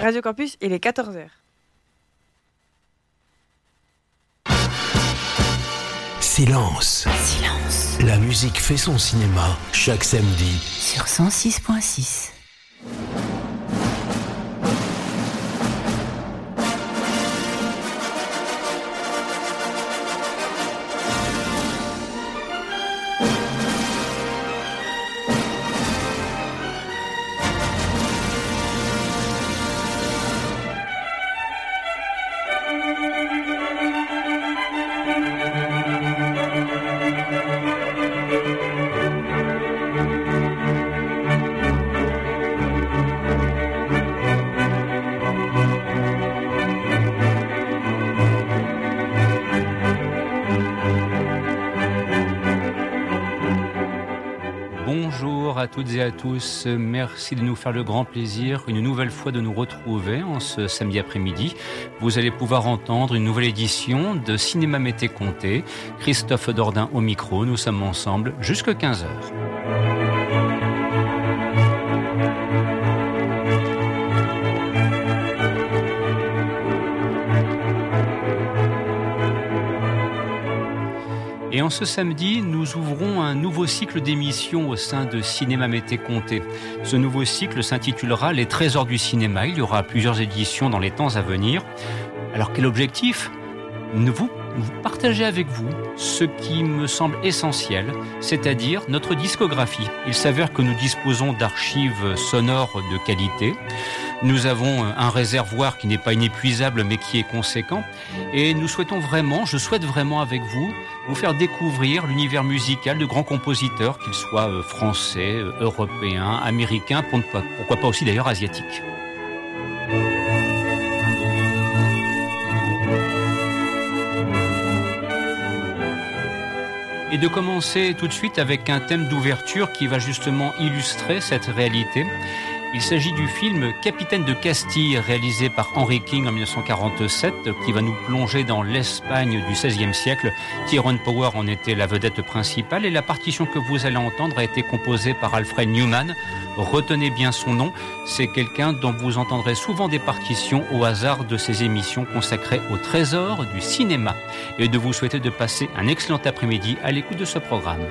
Radio Campus, il est 14h. Silence. Silence. La musique fait son cinéma chaque samedi. Sur 106.6. toutes et à tous, merci de nous faire le grand plaisir une nouvelle fois de nous retrouver en ce samedi après-midi. Vous allez pouvoir entendre une nouvelle édition de Cinéma Mété Comté. Christophe Dordain au micro, nous sommes ensemble jusqu'à 15h. Ce samedi, nous ouvrons un nouveau cycle d'émissions au sein de Cinéma Mété Comté. Ce nouveau cycle s'intitulera Les Trésors du cinéma. Il y aura plusieurs éditions dans les temps à venir. Alors quel objectif? Vous, vous partager avec vous ce qui me semble essentiel, c'est-à-dire notre discographie. Il s'avère que nous disposons d'archives sonores de qualité. Nous avons un réservoir qui n'est pas inépuisable mais qui est conséquent et nous souhaitons vraiment, je souhaite vraiment avec vous, vous faire découvrir l'univers musical de grands compositeurs, qu'ils soient euh, français, euh, européens, américains, pourquoi pas aussi d'ailleurs asiatiques. Et de commencer tout de suite avec un thème d'ouverture qui va justement illustrer cette réalité. Il s'agit du film Capitaine de Castille, réalisé par Henry King en 1947, qui va nous plonger dans l'Espagne du XVIe siècle. Tyrone Power en était la vedette principale et la partition que vous allez entendre a été composée par Alfred Newman. Retenez bien son nom, c'est quelqu'un dont vous entendrez souvent des partitions au hasard de ces émissions consacrées au trésor du cinéma. Et de vous souhaiter de passer un excellent après-midi à l'écoute de ce programme.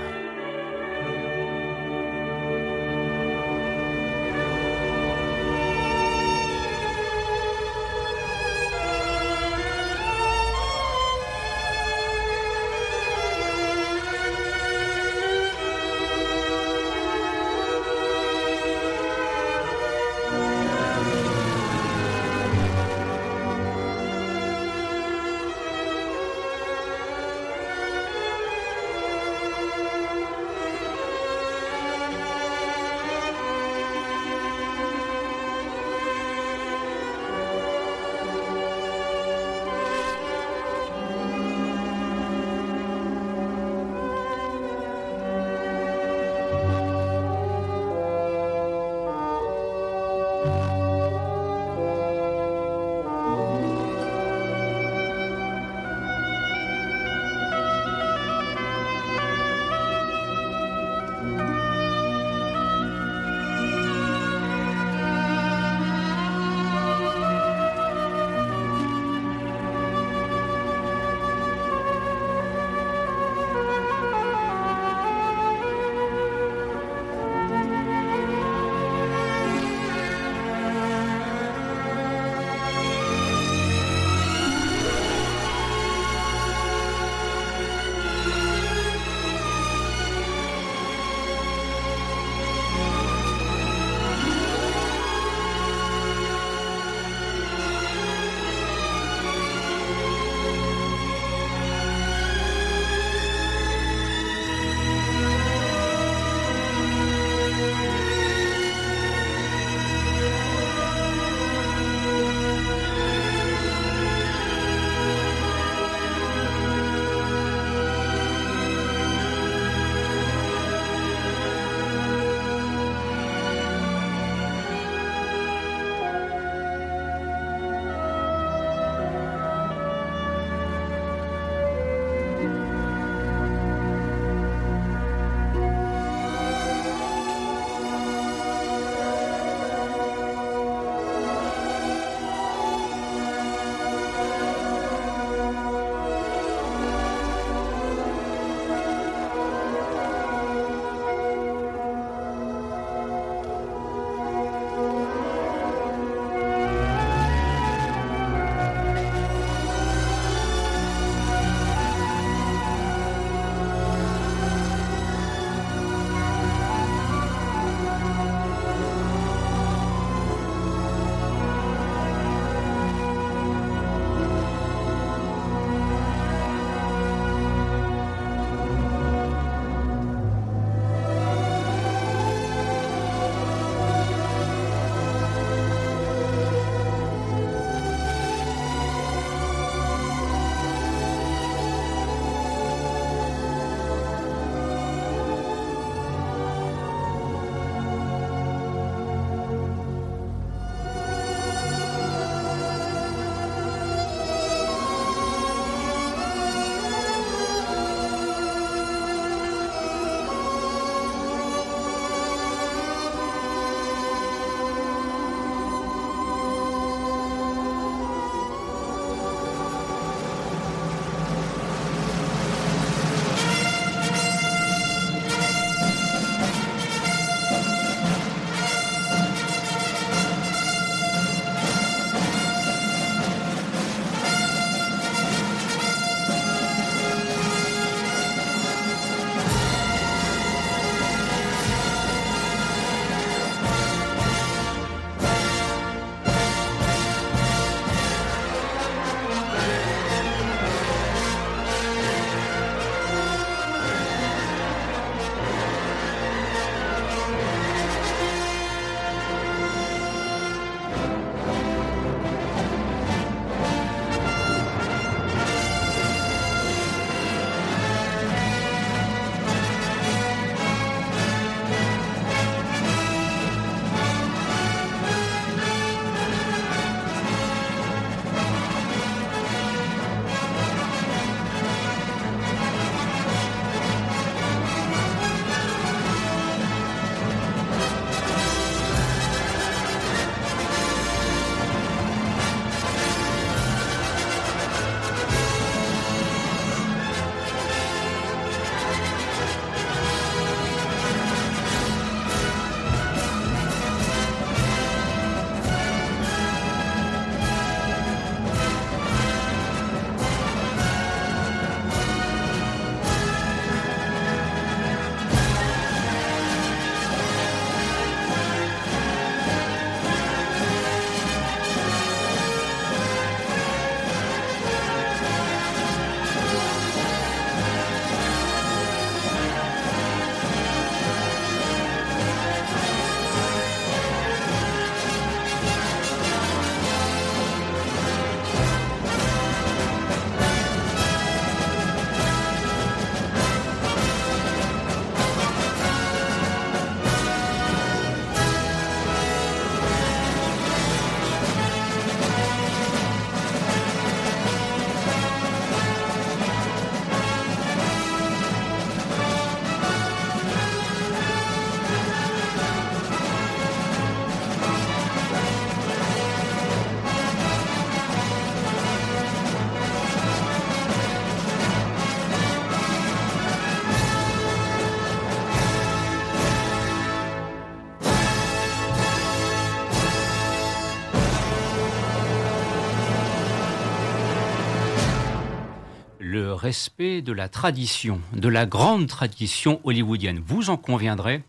Respect de la tradition, de la grande tradition hollywoodienne. Vous en conviendrez,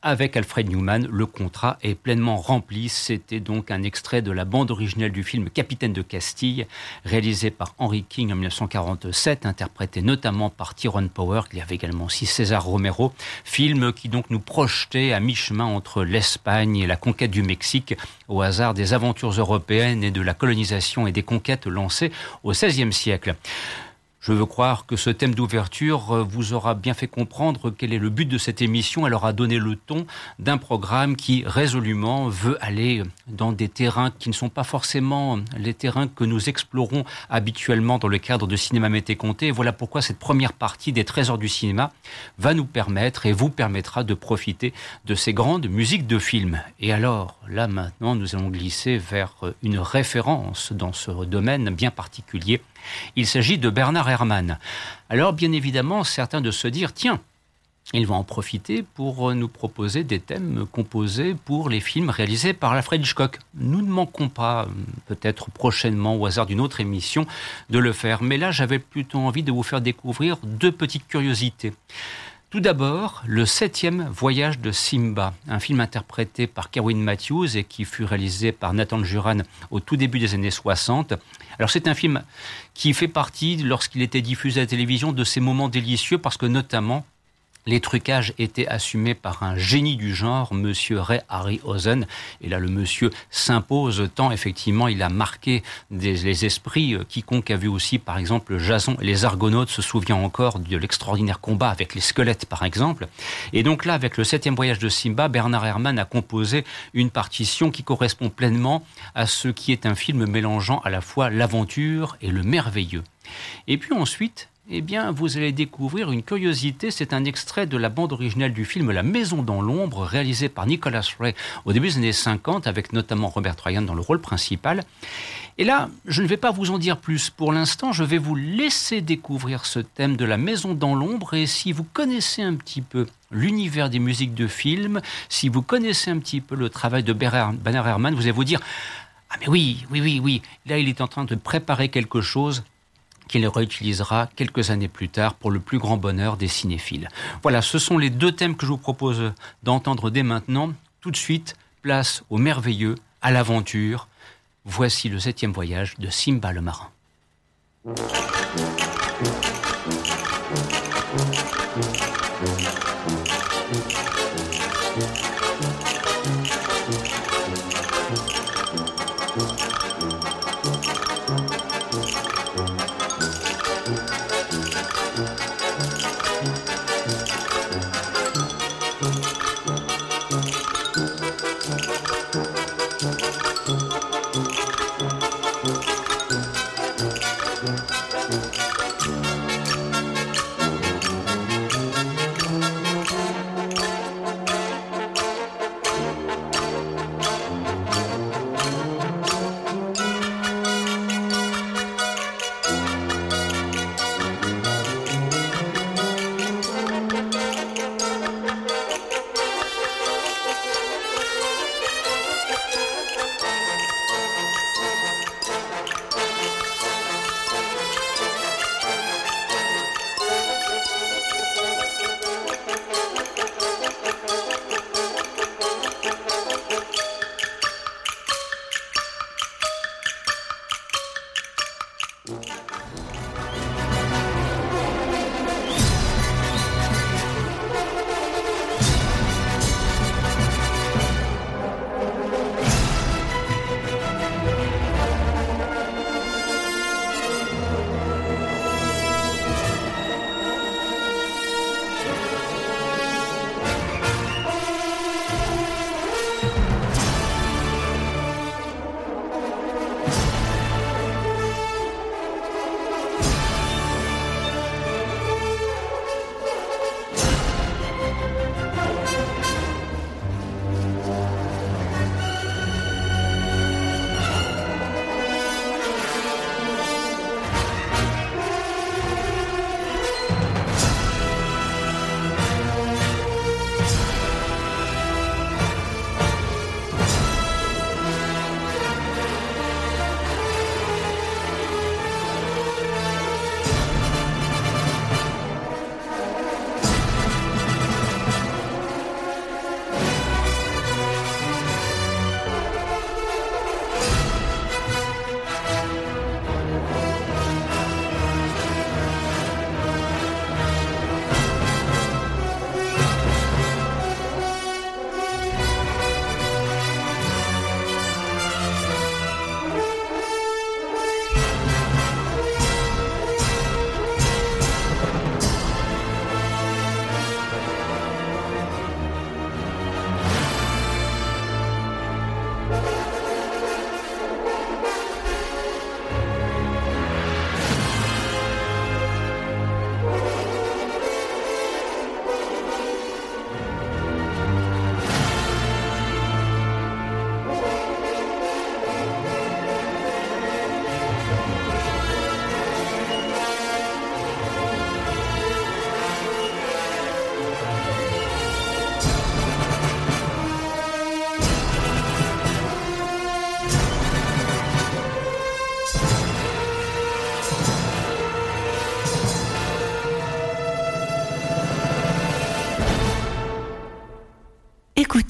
avec Alfred Newman, le contrat est pleinement rempli. C'était donc un extrait de la bande originale du film Capitaine de Castille, réalisé par Henry King en 1947, interprété notamment par Tyrone Power. Il y avait également aussi César Romero, film qui donc nous projetait à mi-chemin entre l'Espagne et la conquête du Mexique, au hasard des aventures européennes et de la colonisation et des conquêtes lancées au XVIe siècle. Je veux croire que ce thème d'ouverture euh, vous aura bien fait comprendre quel est le but de cette émission. Elle aura donné le ton d'un programme qui résolument veut aller dans des terrains qui ne sont pas forcément les terrains que nous explorons habituellement dans le cadre de Cinéma Mété Comté. Voilà pourquoi cette première partie des Trésors du cinéma va nous permettre et vous permettra de profiter de ces grandes musiques de films. Et alors, là maintenant, nous allons glisser vers une référence dans ce domaine bien particulier il s'agit de Bernard Herrmann. Alors, bien évidemment, certains de se dire, tiens, il va en profiter pour nous proposer des thèmes composés pour les films réalisés par Alfred Hitchcock. Nous ne manquons pas, peut-être prochainement, au hasard d'une autre émission, de le faire. Mais là, j'avais plutôt envie de vous faire découvrir deux petites curiosités. Tout d'abord, le septième voyage de Simba, un film interprété par Kerwin Matthews et qui fut réalisé par Nathan Juran au tout début des années 60. Alors c'est un film qui fait partie, lorsqu'il était diffusé à la télévision, de ces moments délicieux parce que notamment les trucages étaient assumés par un génie du genre, Monsieur Ray Harryhausen. Et là, le monsieur s'impose tant, effectivement, il a marqué les esprits. Quiconque a vu aussi, par exemple, Jason et les Argonautes se souvient encore de l'extraordinaire combat avec les squelettes, par exemple. Et donc là, avec le septième voyage de Simba, Bernard Herrmann a composé une partition qui correspond pleinement à ce qui est un film mélangeant à la fois l'aventure et le merveilleux. Et puis ensuite, eh bien, vous allez découvrir une curiosité. C'est un extrait de la bande originale du film La Maison dans l'ombre, réalisé par Nicholas Ray au début des années 50, avec notamment Robert Ryan dans le rôle principal. Et là, je ne vais pas vous en dire plus. Pour l'instant, je vais vous laisser découvrir ce thème de la Maison dans l'ombre. Et si vous connaissez un petit peu l'univers des musiques de film, si vous connaissez un petit peu le travail de Bernard Herrmann, vous allez vous dire ah mais oui, oui, oui, oui, là il est en train de préparer quelque chose qu'il réutilisera quelques années plus tard pour le plus grand bonheur des cinéphiles. Voilà, ce sont les deux thèmes que je vous propose d'entendre dès maintenant. Tout de suite, place au merveilleux, à l'aventure. Voici le septième voyage de Simba le marin.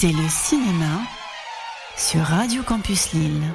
Écoutez le cinéma sur Radio Campus Lille.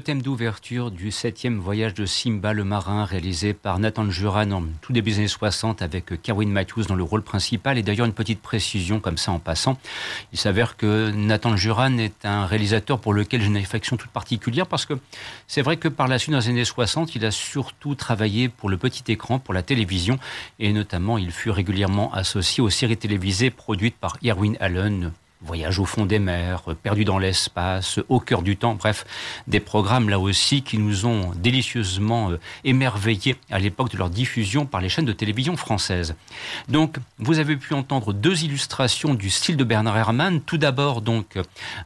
Thème d'ouverture du septième voyage de Simba le marin, réalisé par Nathan Juran en tout début des années 60 avec Kerwin Matthews dans le rôle principal. Et d'ailleurs, une petite précision comme ça en passant. Il s'avère que Nathan Juran est un réalisateur pour lequel j'ai une affection toute particulière parce que c'est vrai que par la suite, dans les années 60, il a surtout travaillé pour le petit écran, pour la télévision. Et notamment, il fut régulièrement associé aux séries télévisées produites par Irwin Allen, Voyage au fond des mers, Perdu dans l'espace, Au cœur du temps, bref, des programmes là aussi qui nous ont délicieusement euh, émerveillés à l'époque de leur diffusion par les chaînes de télévision françaises. Donc, vous avez pu entendre deux illustrations du style de Bernard Herrmann. Tout d'abord, donc,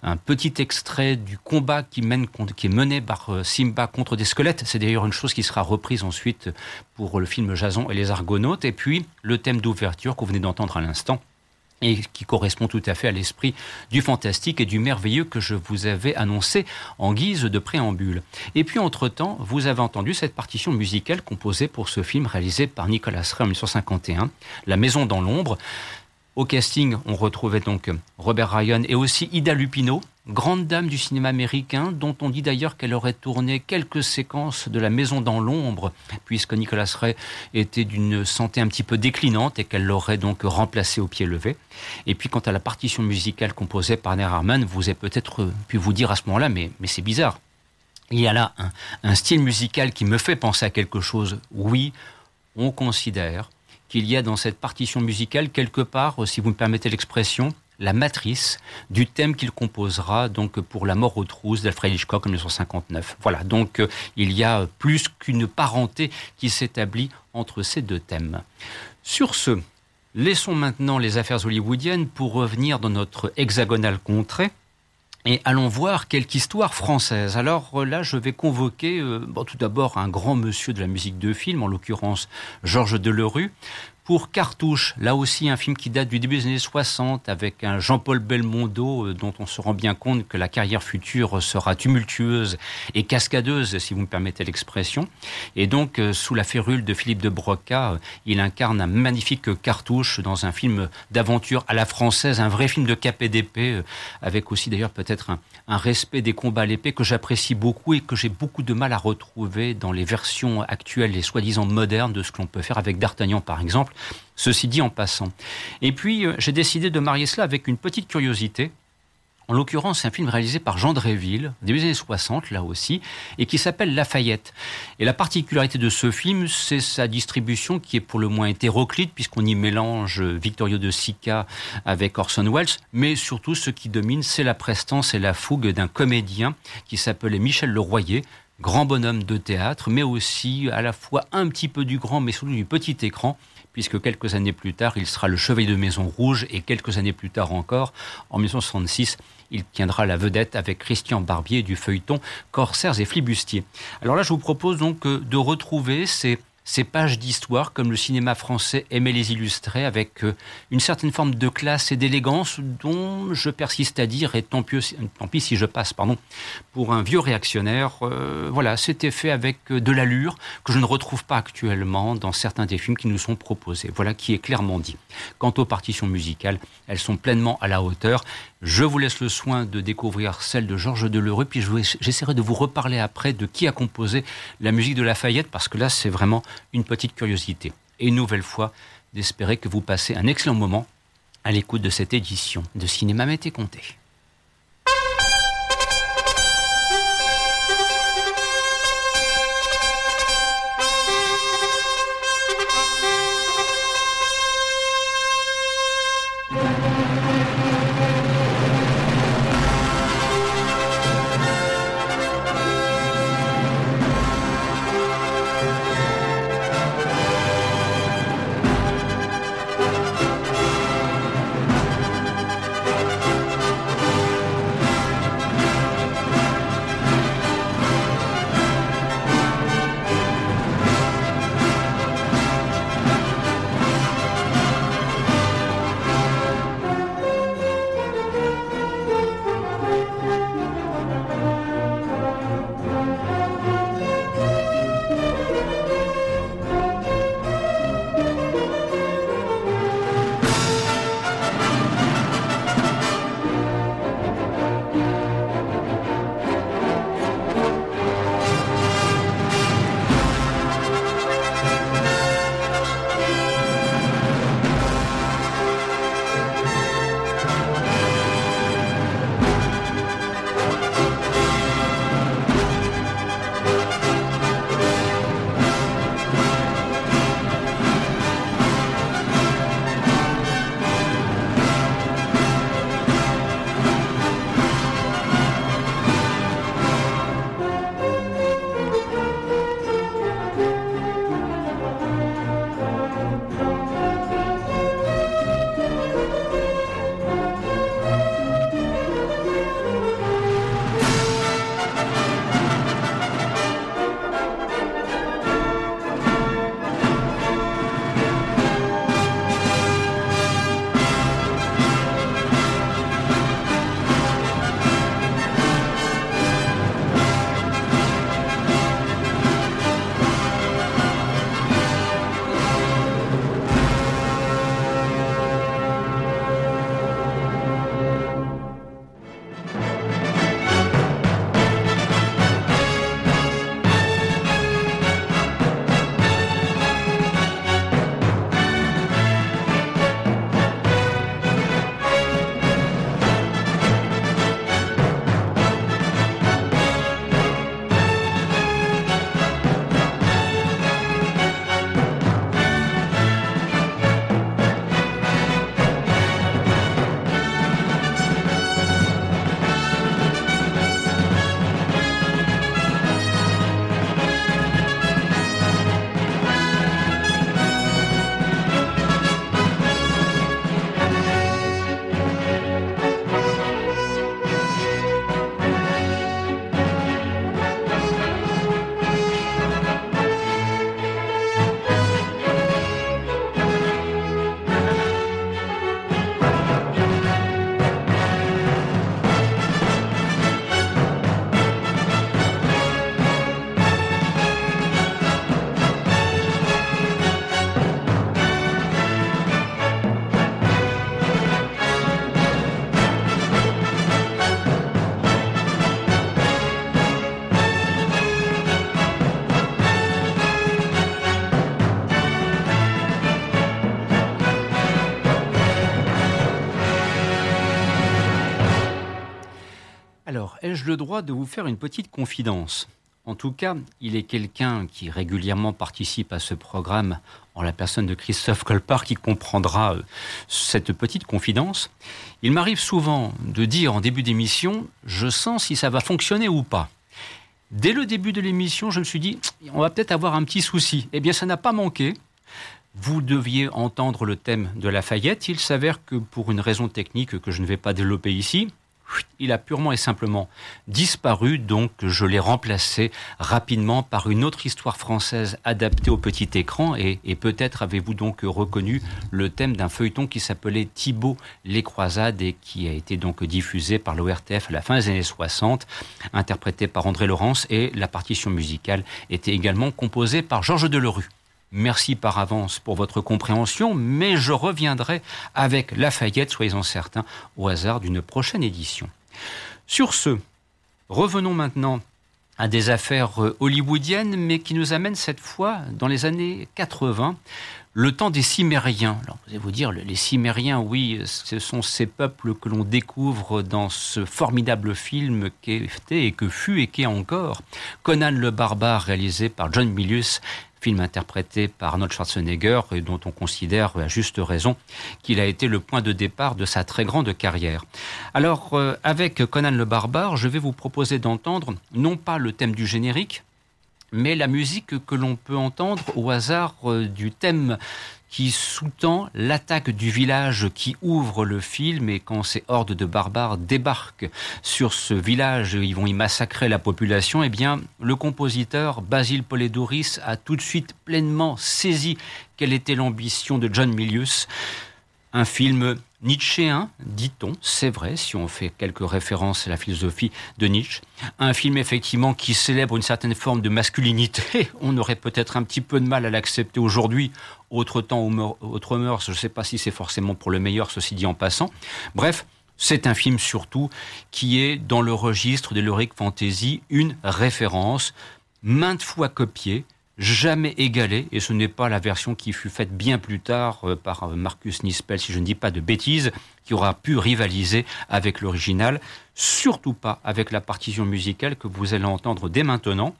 un petit extrait du combat qui, est mené par euh, Simba contre des squelettes. C'est d'ailleurs une chose qui sera reprise ensuite pour le film Jason et les Argonautes. Et puis, le thème d'ouverture qu'on venait d'entendre à l'instant et qui correspond tout à fait à l'esprit du fantastique et du merveilleux que je vous avais annoncé en guise de préambule. Et puis, entre-temps, vous avez entendu cette partition musicale composée pour ce film réalisé par Nicolas Ray en 1951, La Maison dans l'ombre. Au casting, on retrouvait donc Robert Ryan et aussi Ida Lupino, grande dame du cinéma américain, dont on dit d'ailleurs qu'elle aurait tourné quelques séquences de La Maison dans l'ombre, puisque Nicolas Ray était d'une santé un petit peu déclinante et qu'elle l'aurait donc remplacé au pied levé. Et puis quant à la partition musicale composée par Ner Harman, vous avez peut-être pu vous dire à ce moment-là, mais, c'est bizarre. Il y a là un style musical qui me fait penser à quelque chose. Oui, on considère qu'il y a dans cette partition musicale quelque part, si vous me permettez l'expression, la matrice du thème qu'il composera donc pour La mort aux trousses d'Alfred Hitchcock en 1959. Voilà, donc euh, il y a plus qu'une parenté qui s'établit entre ces deux thèmes. Sur ce, laissons maintenant les affaires hollywoodiennes pour revenir dans notre hexagonale contrée. Et allons voir quelque histoire française. Alors euh, là, je vais convoquer euh, tout d'abord un grand monsieur de la musique de film, en l'occurrence Georges Delerue, pour Cartouche, là aussi un film qui date du début des années 60 avec un Jean-Paul Belmondo euh, dont on se rend bien compte que la carrière future sera tumultueuse et cascadeuse si vous me permettez l'expression. Et donc euh, sous la férule de Philippe de Broca, euh, il incarne un magnifique Cartouche dans un film d'aventure à la française, un vrai film de KPDP avec aussi d'ailleurs peut-être un, un respect des combats à l'épée que j'apprécie beaucoup et que j'ai beaucoup de mal à retrouver dans les versions actuelles et soi-disant modernes de ce que l'on peut faire avec D'Artagnan par exemple Ceci dit en passant. Et puis, euh, j'ai décidé de marier cela avec une petite curiosité. En l'occurrence, c'est un film réalisé par Jean Dréville, début des années 60, là aussi, et qui s'appelle Lafayette. Et la particularité de ce film, c'est sa distribution qui est pour le moins hétéroclite, puisqu'on y mélange Victorio de Sica avec Orson Welles, mais surtout ce qui domine, c'est la prestance et la fougue d'un comédien qui s'appelait Michel Leroyer, grand bonhomme de théâtre, mais aussi à la fois un petit peu du grand, mais surtout du petit écran, puisque quelques années plus tard, il sera le chevalier de Maison Rouge, et quelques années plus tard encore, en 1966, il tiendra la vedette avec Christian Barbier du feuilleton Corsaires et Flibustiers. Alors là, je vous propose donc euh, de retrouver ces ces pages d'histoire, comme le cinéma français aimait les illustrer, avec euh, une certaine forme de classe et d'élégance dont je persiste à dire, et tant, pis si je passe pardon, pour un vieux réactionnaire, euh, voilà, c'était fait avec euh, de l'allure que je ne retrouve pas actuellement dans certains des films qui nous sont proposés. Voilà qui est clairement dit. Quant aux partitions musicales, elles sont pleinement à la hauteur. Je vous laisse le soin de découvrir celle de Georges Delerue, puis j'essaierai de vous reparler après de qui a composé la musique de Lafayette, parce que là, c'est vraiment une petite curiosité. Et une nouvelle fois, d'espérer que vous passez un excellent moment à l'écoute de cette édition de Cinéma Mété Comté. Le droit de vous faire une petite confidence En tout cas, il est quelqu'un qui régulièrement participe à ce programme en la personne de Christophe Colpart qui comprendra euh, cette petite confidence. Il m'arrive souvent de dire en début d'émission, je sens si ça va fonctionner ou pas. Dès le début de l'émission, je me suis dit, on va peut-être avoir un petit souci. Eh bien, ça n'a pas manqué. Vous deviez entendre le thème de Lafayette. Il s'avère que pour une raison technique que je ne vais pas développer ici, il a purement et simplement disparu, donc je l'ai remplacé rapidement par une autre histoire française adaptée au petit écran, et, peut-être avez-vous donc reconnu le thème d'un feuilleton qui s'appelait Thibaut les croisades et qui a été donc diffusé par l'ORTF à la fin des années 60, interprété par André Laurence, et la partition musicale était également composée par Georges Delerue. Merci par avance pour votre compréhension, mais je reviendrai avec Lafayette, soyez-en certains, au hasard d'une prochaine édition. Sur ce, revenons maintenant à des affaires euh, hollywoodiennes, mais qui nous amènent cette fois dans les années 80, le temps des Cimériens. Alors, vous allez vous dire, les Cimériens, oui, ce sont ces peuples que l'on découvre dans ce formidable film qu'était et que fut et qu'est encore Conan le Barbare, réalisé par John Milius film interprété par Arnold Schwarzenegger et dont on considère à juste raison qu'il a été le point de départ de sa très grande carrière. Alors, euh, avec Conan le Barbare, je vais vous proposer d'entendre non pas le thème du générique, mais la musique que l'on peut entendre au hasard euh, du thème qui sous-tend l'attaque du village qui ouvre le film et quand ces hordes de barbares débarquent sur ce village, ils vont y massacrer la population, eh bien, le compositeur Basil Poledouris a tout de suite pleinement saisi quelle était l'ambition de John Milius. Un film nietzschéen, dit-on, c'est vrai, si on fait quelques références à la philosophie de Nietzsche. Un film effectivement qui célèbre une certaine forme de masculinité. On aurait peut-être un petit peu de mal à l'accepter aujourd'hui. Autre temps, autre mœurs, je ne sais pas si c'est forcément pour le meilleur, ceci dit en passant. Bref, c'est un film surtout qui est dans le registre de l'heroic fantasy une référence maintes fois copiée, jamais égalé, et ce n'est pas la version qui fut faite bien plus tard euh, par euh, Marcus Nispel, si je ne dis pas de bêtises, qui aura pu rivaliser avec l'original, surtout pas avec la partition musicale que vous allez entendre dès maintenant.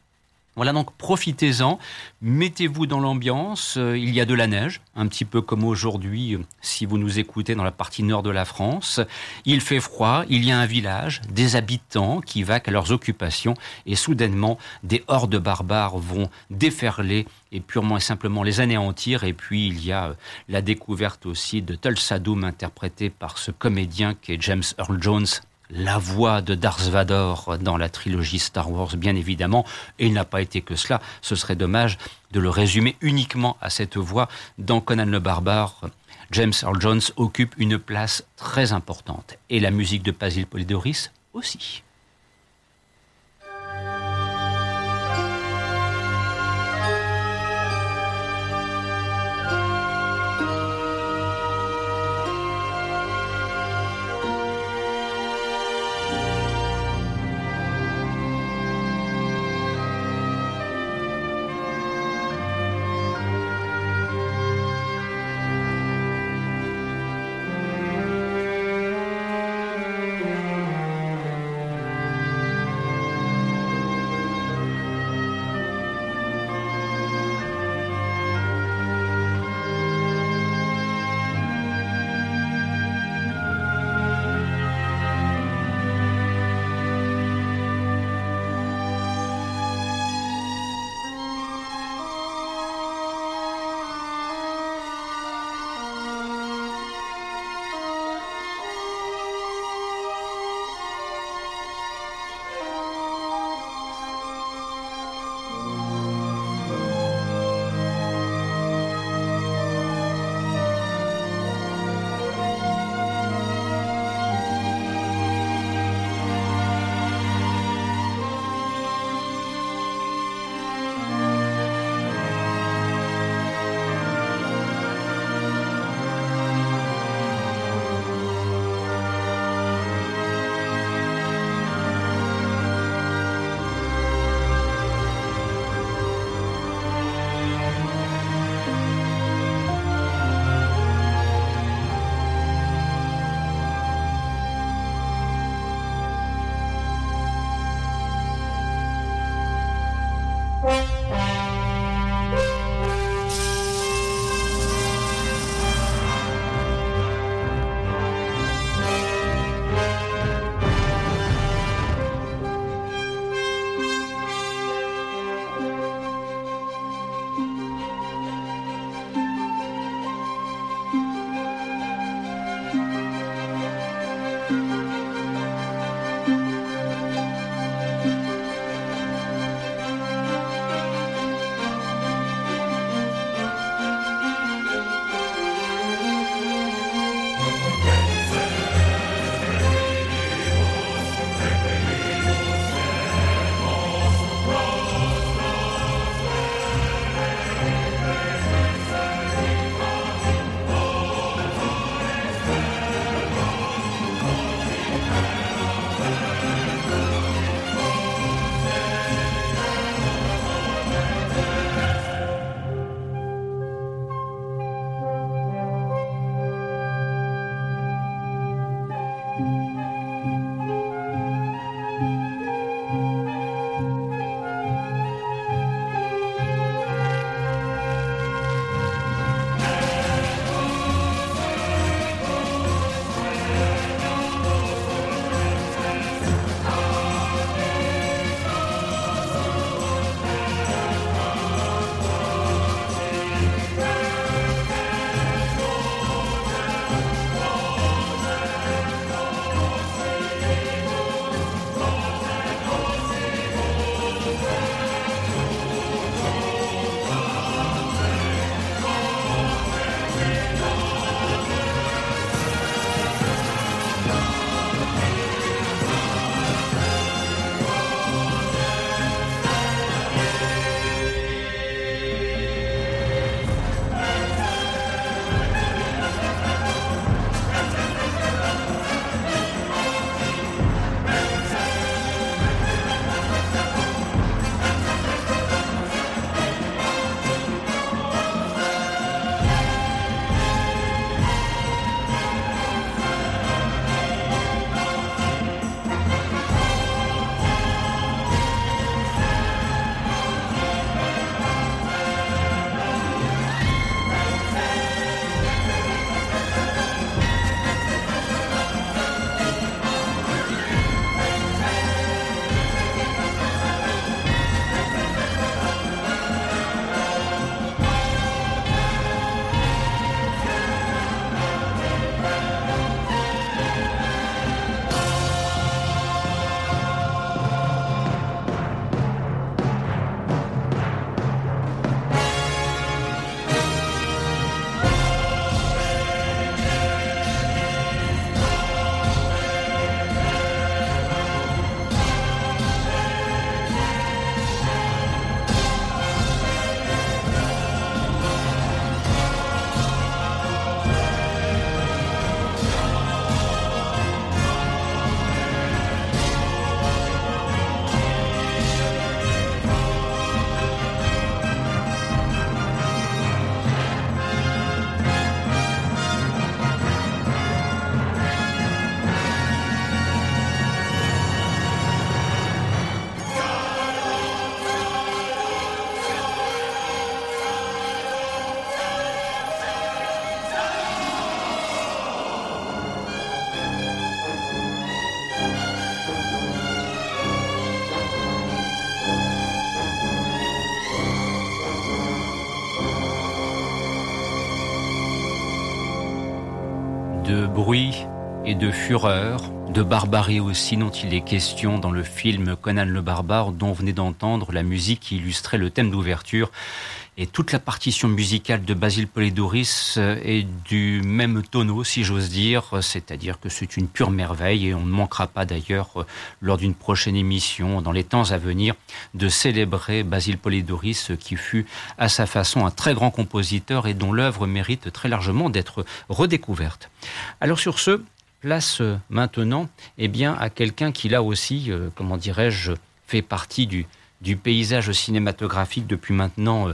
Voilà donc profitez-en, mettez-vous dans l'ambiance, euh, il y a de la neige, un petit peu comme aujourd'hui euh, si vous nous écoutez dans la partie nord de la France, il fait froid, il y a un village, des habitants qui vaquent à leurs occupations et soudainement des hordes barbares vont déferler et purement et simplement les anéantir. Et puis il y a euh, la découverte aussi de Tulsa Doom interprété par ce comédien qui est James Earl Jones la voix de Darth Vader dans la trilogie Star Wars, bien évidemment, et il n'a pas été que cela. Ce serait dommage de le résumer uniquement à cette voix. Dans Conan le Barbare, James Earl Jones occupe une place très importante, et la musique de Basil Polidoris aussi. De fureur, de barbarie aussi dont il est question dans le film Conan le barbare dont venait d'entendre la musique qui illustrait le thème d'ouverture. Et toute la partition musicale de Basile Polidouris euh, est du même tonneau, si j'ose dire, c'est-à-dire que c'est une pure merveille et on ne manquera pas d'ailleurs, euh, lors d'une prochaine émission, dans les temps à venir, de célébrer Basile Polidouris, qui fut à sa façon un très grand compositeur et dont l'œuvre mérite très largement d'être redécouverte. Alors sur ce, place euh, maintenant eh bien, à quelqu'un qui là aussi, comment dirais-je, fait partie du, paysage cinématographique depuis maintenant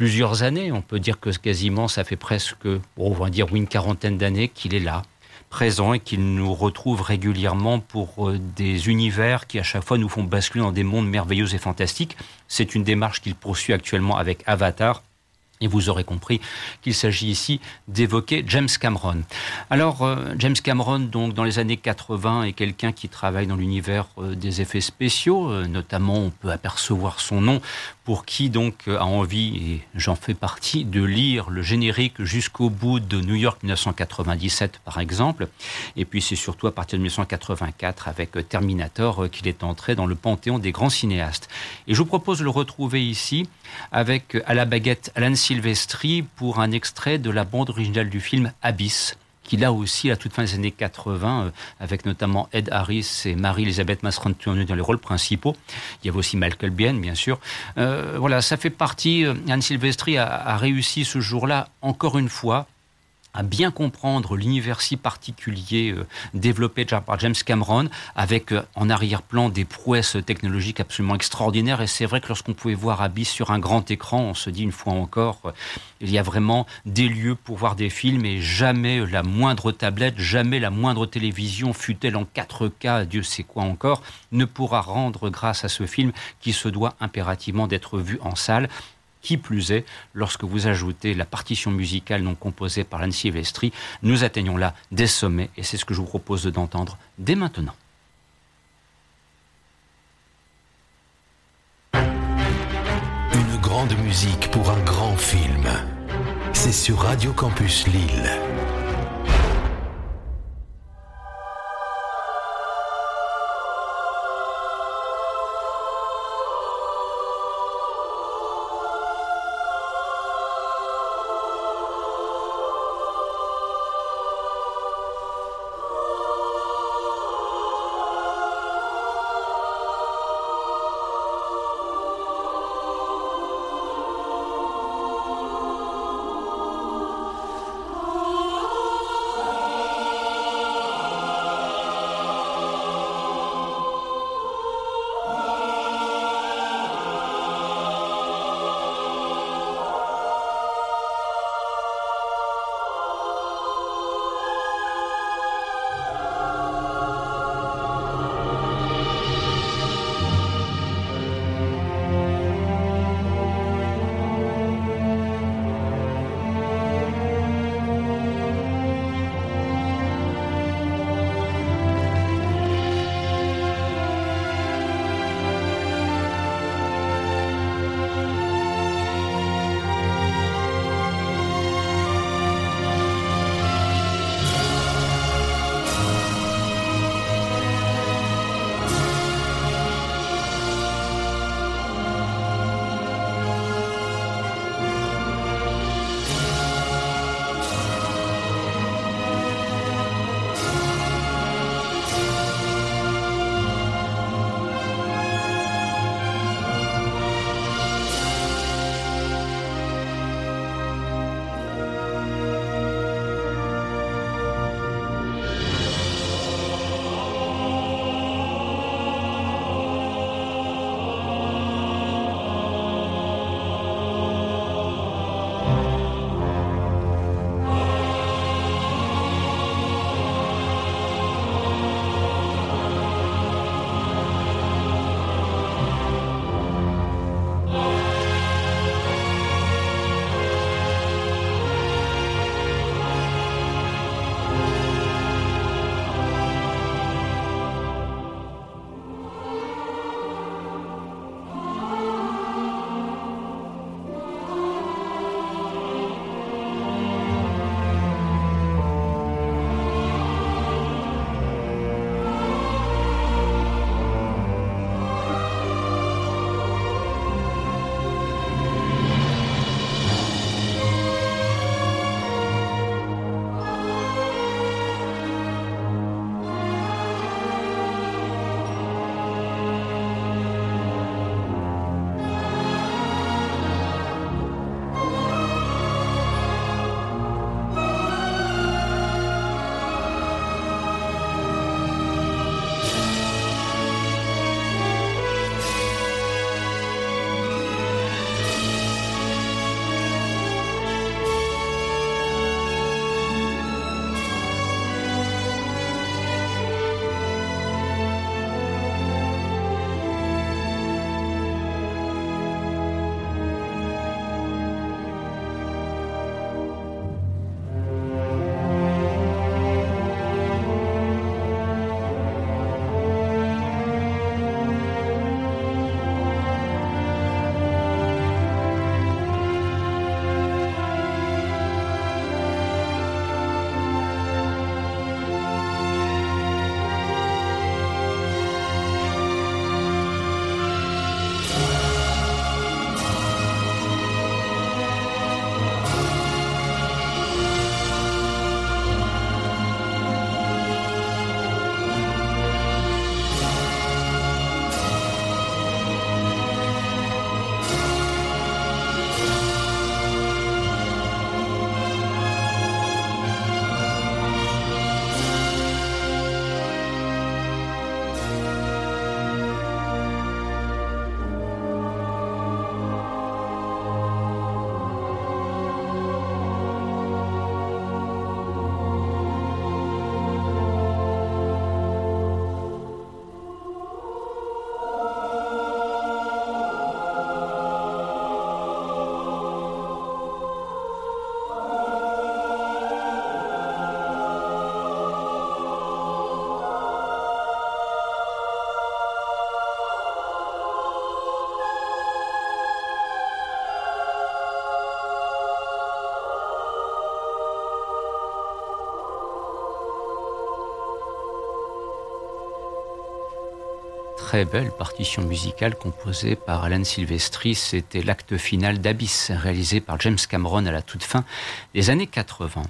plusieurs années. On peut dire que quasiment, ça fait presque, on va dire, une quarantaine d'années qu'il est là, présent et qu'il nous retrouve régulièrement pour euh, des univers qui à chaque fois nous font basculer dans des mondes merveilleux et fantastiques. C'est une démarche qu'il poursuit actuellement avec Avatar et vous aurez compris qu'il s'agit ici d'évoquer James Cameron. Alors, euh, James Cameron, donc, dans les années 80, est quelqu'un qui travaille dans l'univers euh, des effets spéciaux. Euh, notamment, on peut apercevoir son nom pour qui, donc, a envie, et j'en fais partie, de lire le générique jusqu'au bout de New York 1997, par exemple. Et puis, c'est surtout à partir de 1984, avec Terminator, qu'il est entré dans le panthéon des grands cinéastes. Et je vous propose de le retrouver ici avec, à la baguette, Alan Silvestri pour un extrait de la bande originale du film Abyss qui là aussi, à toute fin des années 80, euh, avec notamment Ed Harris et Marie-Elisabeth Mastroianni dans les rôles principaux. Il y avait aussi Michael Biehn, bien sûr. Euh, voilà, ça fait partie. Euh, Anne Silvestri a réussi ce jour-là, encore une fois, à bien comprendre l'univers si particulier euh, développé par James Cameron, avec euh, en arrière-plan des prouesses technologiques absolument extraordinaires. Et c'est vrai que lorsqu'on pouvait voir Abyss sur un grand écran, on se dit une fois encore, euh, il y a vraiment des lieux pour voir des films et jamais la moindre tablette, jamais la moindre télévision, fut-elle en 4K, Dieu sait quoi encore, ne pourra rendre grâce à ce film qui se doit impérativement d'être vu en salle. Qui plus est, lorsque vous ajoutez la partition musicale non composée par Anne Silvestri, nous atteignons là des sommets et c'est ce que je vous propose d'entendre dès maintenant. Une grande musique pour un grand film. C'est sur Radio Campus Lille. Très belle partition musicale composée par Alan Silvestri. C'était l'acte final d'Abyss, réalisé par James Cameron à la toute fin des années 80.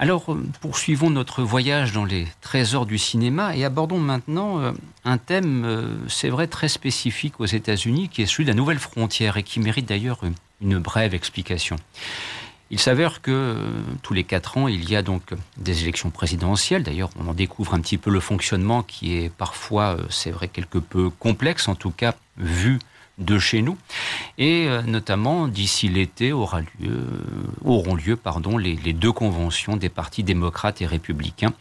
Alors, euh, poursuivons notre voyage dans les trésors du cinéma et abordons maintenant euh, un thème, euh, c'est vrai, très spécifique aux États-Unis, qui est celui de la nouvelle frontière et qui mérite d'ailleurs une brève explication. Il s'avère que tous les quatre ans, il y a donc des élections présidentielles. D'ailleurs, on en découvre un petit peu le fonctionnement qui est parfois, c'est vrai, quelque peu complexe, en tout cas vu de chez nous. Et euh, notamment, d'ici l'été, auront lieu pardon, les, deux conventions des partis démocrates et républicains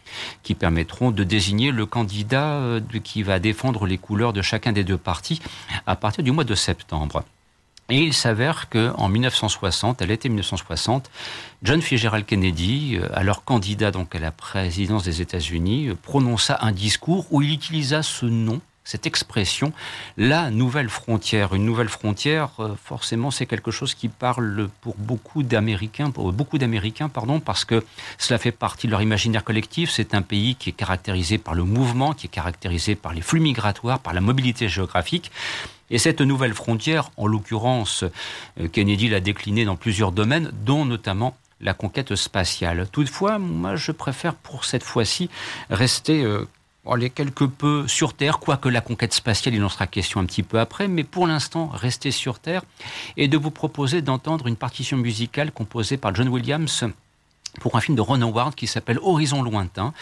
qui permettront de désigner le candidat euh, qui va défendre les couleurs de chacun des deux partis à partir du mois de septembre. Et il s'avère qu'en 1960, à l'été 1960, John Fitzgerald Kennedy, euh, alors candidat donc à la présidence des États-Unis, prononça un discours où il utilisa ce nom cette expression, la nouvelle frontière. Une nouvelle frontière, euh, forcément, c'est quelque chose qui parle pour beaucoup d'Américains, pour beaucoup d'Américains, pardon, parce que cela fait partie de leur imaginaire collectif. C'est un pays qui est caractérisé par le mouvement, qui est caractérisé par les flux migratoires, par la mobilité géographique. Et cette nouvelle frontière, en l'occurrence, euh, Kennedy l'a déclinée dans plusieurs domaines, dont notamment la conquête spatiale. Toutefois, moi, je préfère pour cette fois-ci rester euh, quelque peu sur Terre, quoique la conquête spatiale, il en sera question un petit peu après, mais pour l'instant, rester sur Terre et de vous proposer d'entendre une partition musicale composée par John Williams pour un film de Ron Howard qui s'appelle Horizon lointain,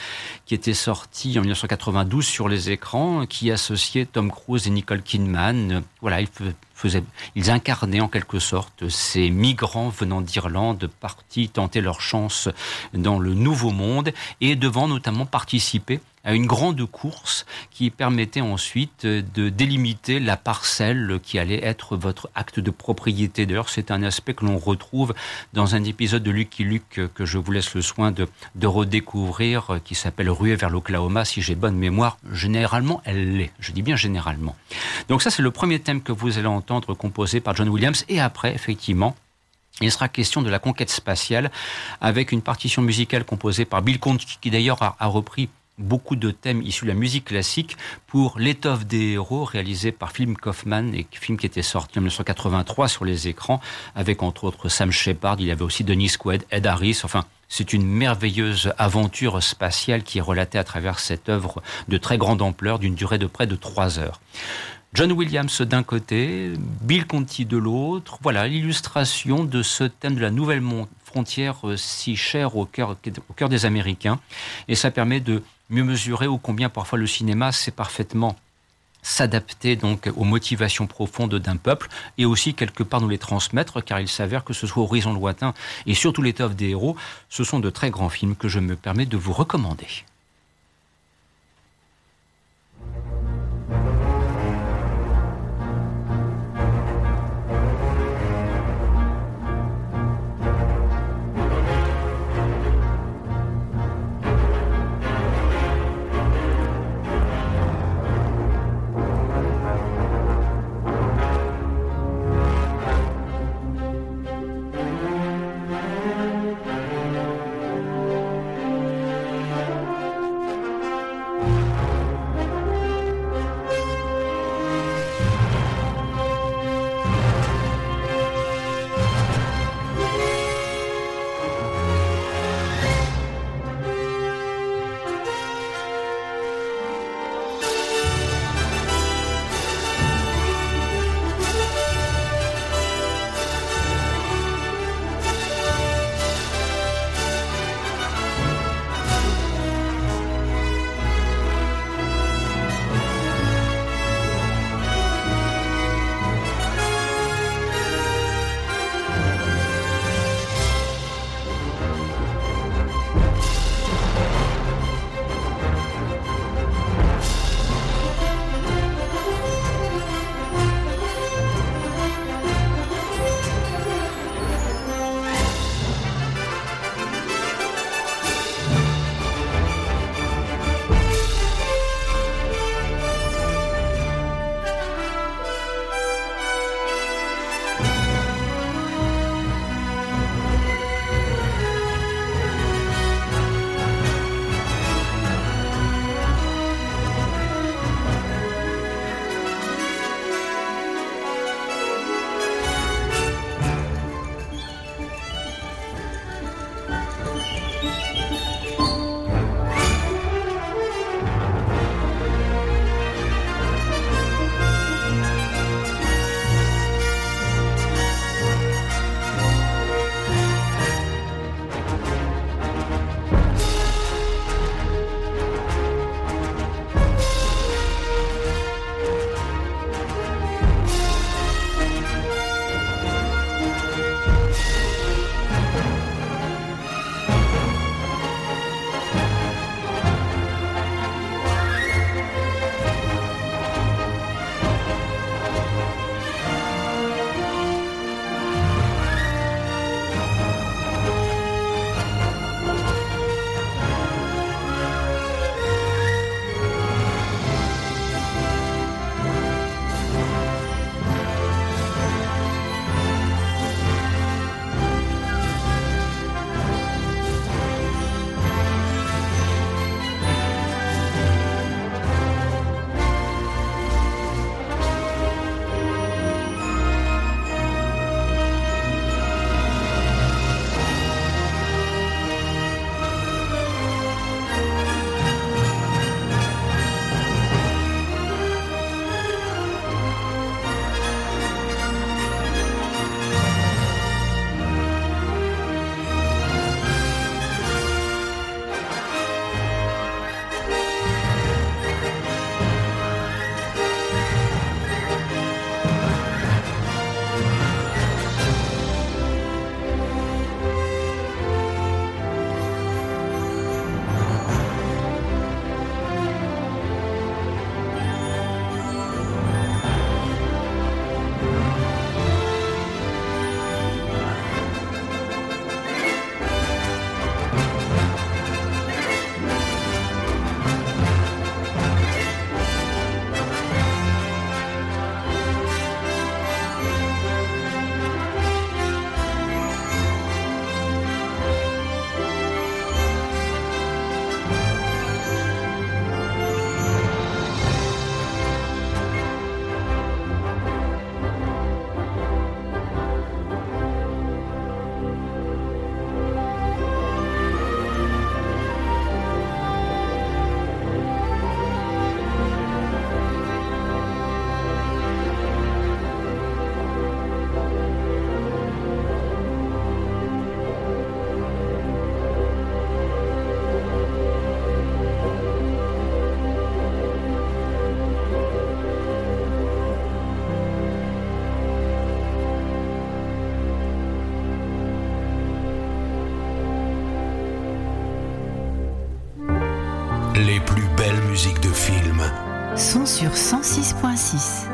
qui était sorti en 1992 sur les écrans, qui associait Tom Cruise et Nicole Kidman. Voilà, ils, faisaient, ils incarnaient en quelque sorte ces migrants venant d'Irlande, partis tenter leur chance dans le nouveau monde et devant notamment participer à une grande course qui permettait ensuite de délimiter la parcelle qui allait être votre acte de propriété. D'ailleurs, c'est un aspect que l'on retrouve dans un épisode de Lucky Luke que je vous laisse le soin de, de redécouvrir, qui s'appelle Ruée vers l'Oklahoma, si j'ai bonne mémoire. Généralement, elle l'est. Je dis bien généralement. Donc ça, c'est le premier thème que vous allez entendre composé par John Williams. Et après, effectivement, il sera question de la conquête spatiale avec une partition musicale composée par Bill Conti, qui d'ailleurs a repris beaucoup de thèmes issus de la musique classique pour L'étoffe des héros, réalisé par Film Kaufman, et film qui était sorti en 1983 sur les écrans, avec entre autres Sam Shepard, il y avait aussi Denis Quaid, Ed Harris, enfin, c'est une merveilleuse aventure spatiale qui est relatée à travers cette œuvre de très grande ampleur, d'une durée de près de trois heures. John Williams d'un côté, Bill Conti de l'autre. Voilà l'illustration de ce thème de la nouvelle frontière euh, si chère au cœur, au cœur des Américains. Et ça permet de mieux mesurer ou combien parfois le cinéma sait parfaitement s'adapter donc aux motivations profondes d'un peuple et aussi quelque part nous les transmettre car il s'avère que ce soit Horizon lointain et surtout l'étoffe des héros, ce sont de très grands films que je me permets de vous recommander. Sont sur 106.6.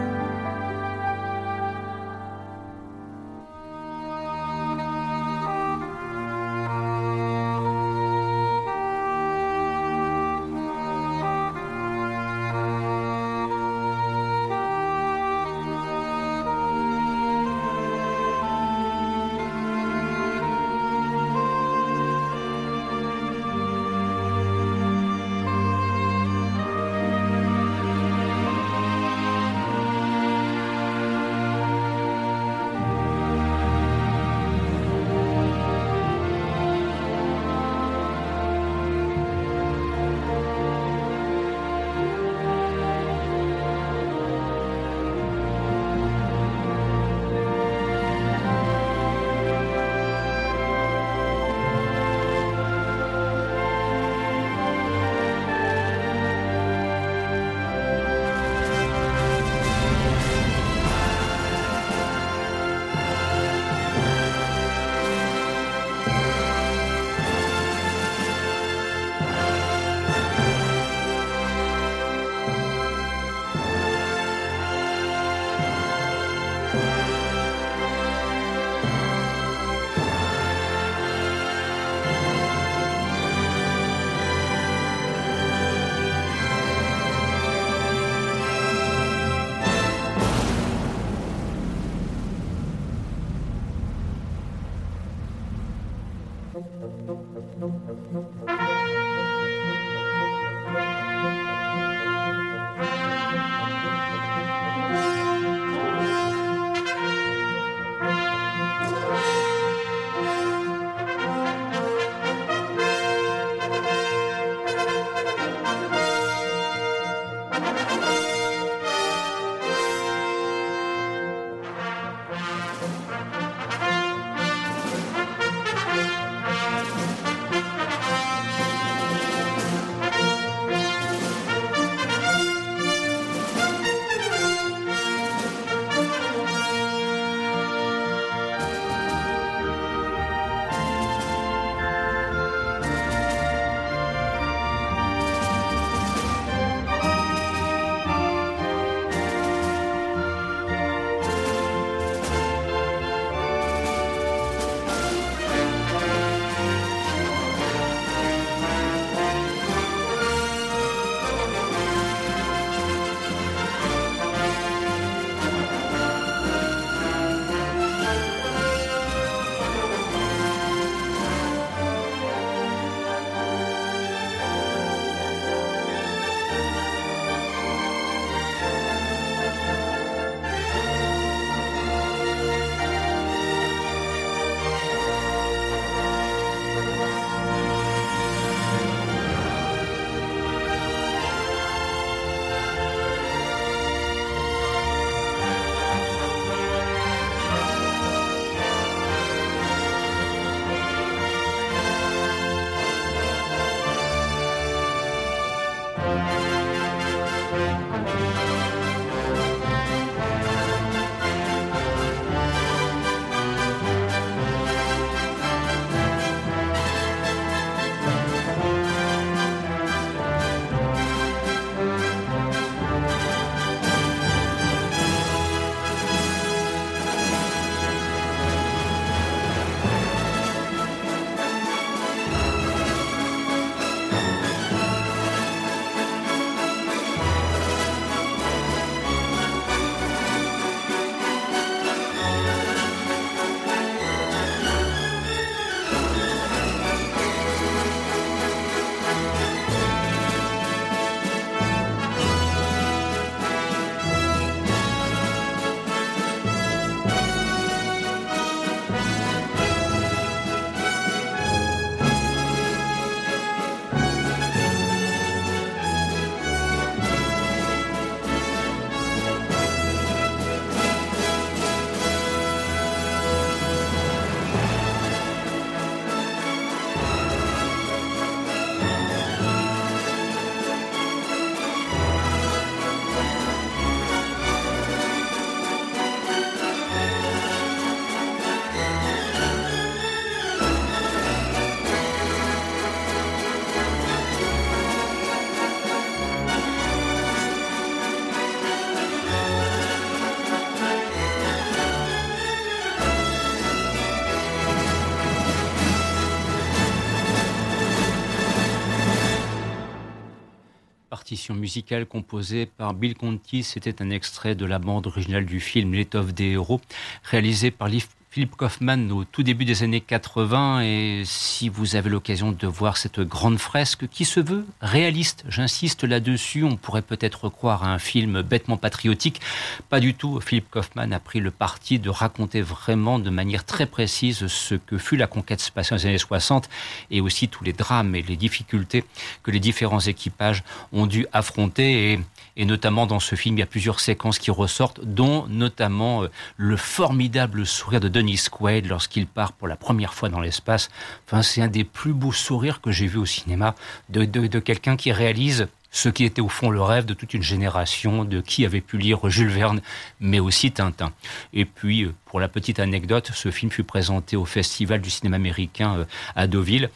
musicale composée par Bill Conti. C'était un extrait de la bande originale du film L'étoffe des héros, réalisé par Philippe Kaufman au tout début des années 80 et si vous avez l'occasion de voir cette grande fresque qui se veut réaliste, j'insiste là-dessus, on pourrait peut-être croire à un film bêtement patriotique. Pas du tout, Philippe Kaufman a pris le parti de raconter vraiment de manière très précise ce que fut la conquête spatiale des années 60 et aussi tous les drames et les difficultés que les différents équipages ont dû affronter et notamment dans ce film, il y a plusieurs séquences qui ressortent, dont notamment euh, le formidable sourire de Dennis Quaid lorsqu'il part pour la première fois dans l'espace. Enfin, c'est un des plus beaux sourires que j'ai vu au cinéma de, de, quelqu'un qui réalise ce qui était au fond le rêve de toute une génération de qui avait pu lire Jules Verne, mais aussi Tintin. Et puis, euh, pour la petite anecdote, ce film fut présenté au Festival du cinéma américain euh, à Deauville,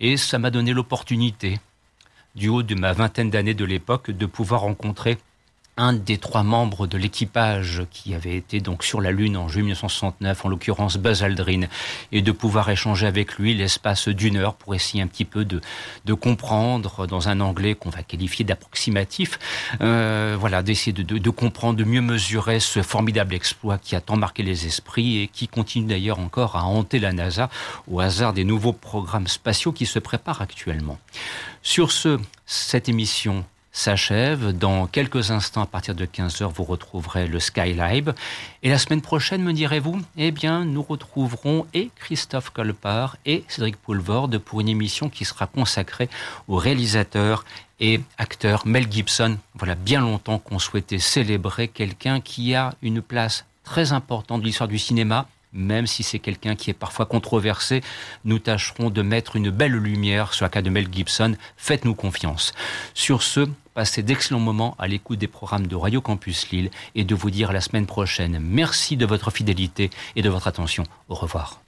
et ça m'a donné l'opportunité du haut de ma vingtaine d'années de l'époque, de pouvoir rencontrer un des trois membres de l'équipage qui avait été donc sur la Lune en juillet 1969, en l'occurrence Buzz Aldrin, et de pouvoir échanger avec lui l'espace d'une heure pour essayer un petit peu de, de comprendre dans un anglais qu'on va qualifier d'approximatif, euh, voilà, d'essayer de, de, de, comprendre, de mieux mesurer ce formidable exploit qui a tant marqué les esprits et qui continue d'ailleurs encore à hanter la NASA au hasard des nouveaux programmes spatiaux qui se préparent actuellement. Sur ce, cette émission s'achève. Dans quelques instants, à partir de 15h, vous retrouverez le Skylive. Et la semaine prochaine, me direz-vous, eh bien, nous retrouverons et Christophe Colpart et Cédric Poulvorde pour une émission qui sera consacrée au réalisateur et acteur Mel Gibson. Voilà bien longtemps qu'on souhaitait célébrer quelqu'un qui a une place très importante de l'histoire du cinéma, même si c'est quelqu'un qui est parfois controversé, nous tâcherons de mettre une belle lumière sur la cas de Mel Gibson. Faites-nous confiance. Sur ce, Passez d'excellents moments à l'écoute des programmes de Radio Campus Lille et de vous dire la semaine prochaine. Merci de votre fidélité et de votre attention. Au revoir.